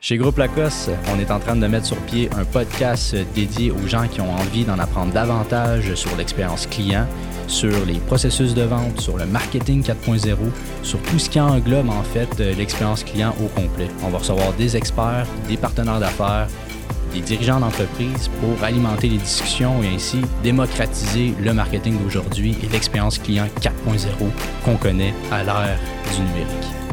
Chez Groupe Lacoste, on est en train de mettre sur pied un podcast dédié aux gens qui ont envie d'en apprendre davantage sur l'expérience client, sur les processus de vente, sur le marketing 4.0, sur tout ce qui englobe en fait euh, l'expérience client au complet. On va recevoir des experts, des partenaires d'affaires, des dirigeants d'entreprise pour alimenter les discussions et ainsi démocratiser le marketing d'aujourd'hui et l'expérience client 4.0 qu'on connaît à l'ère du numérique.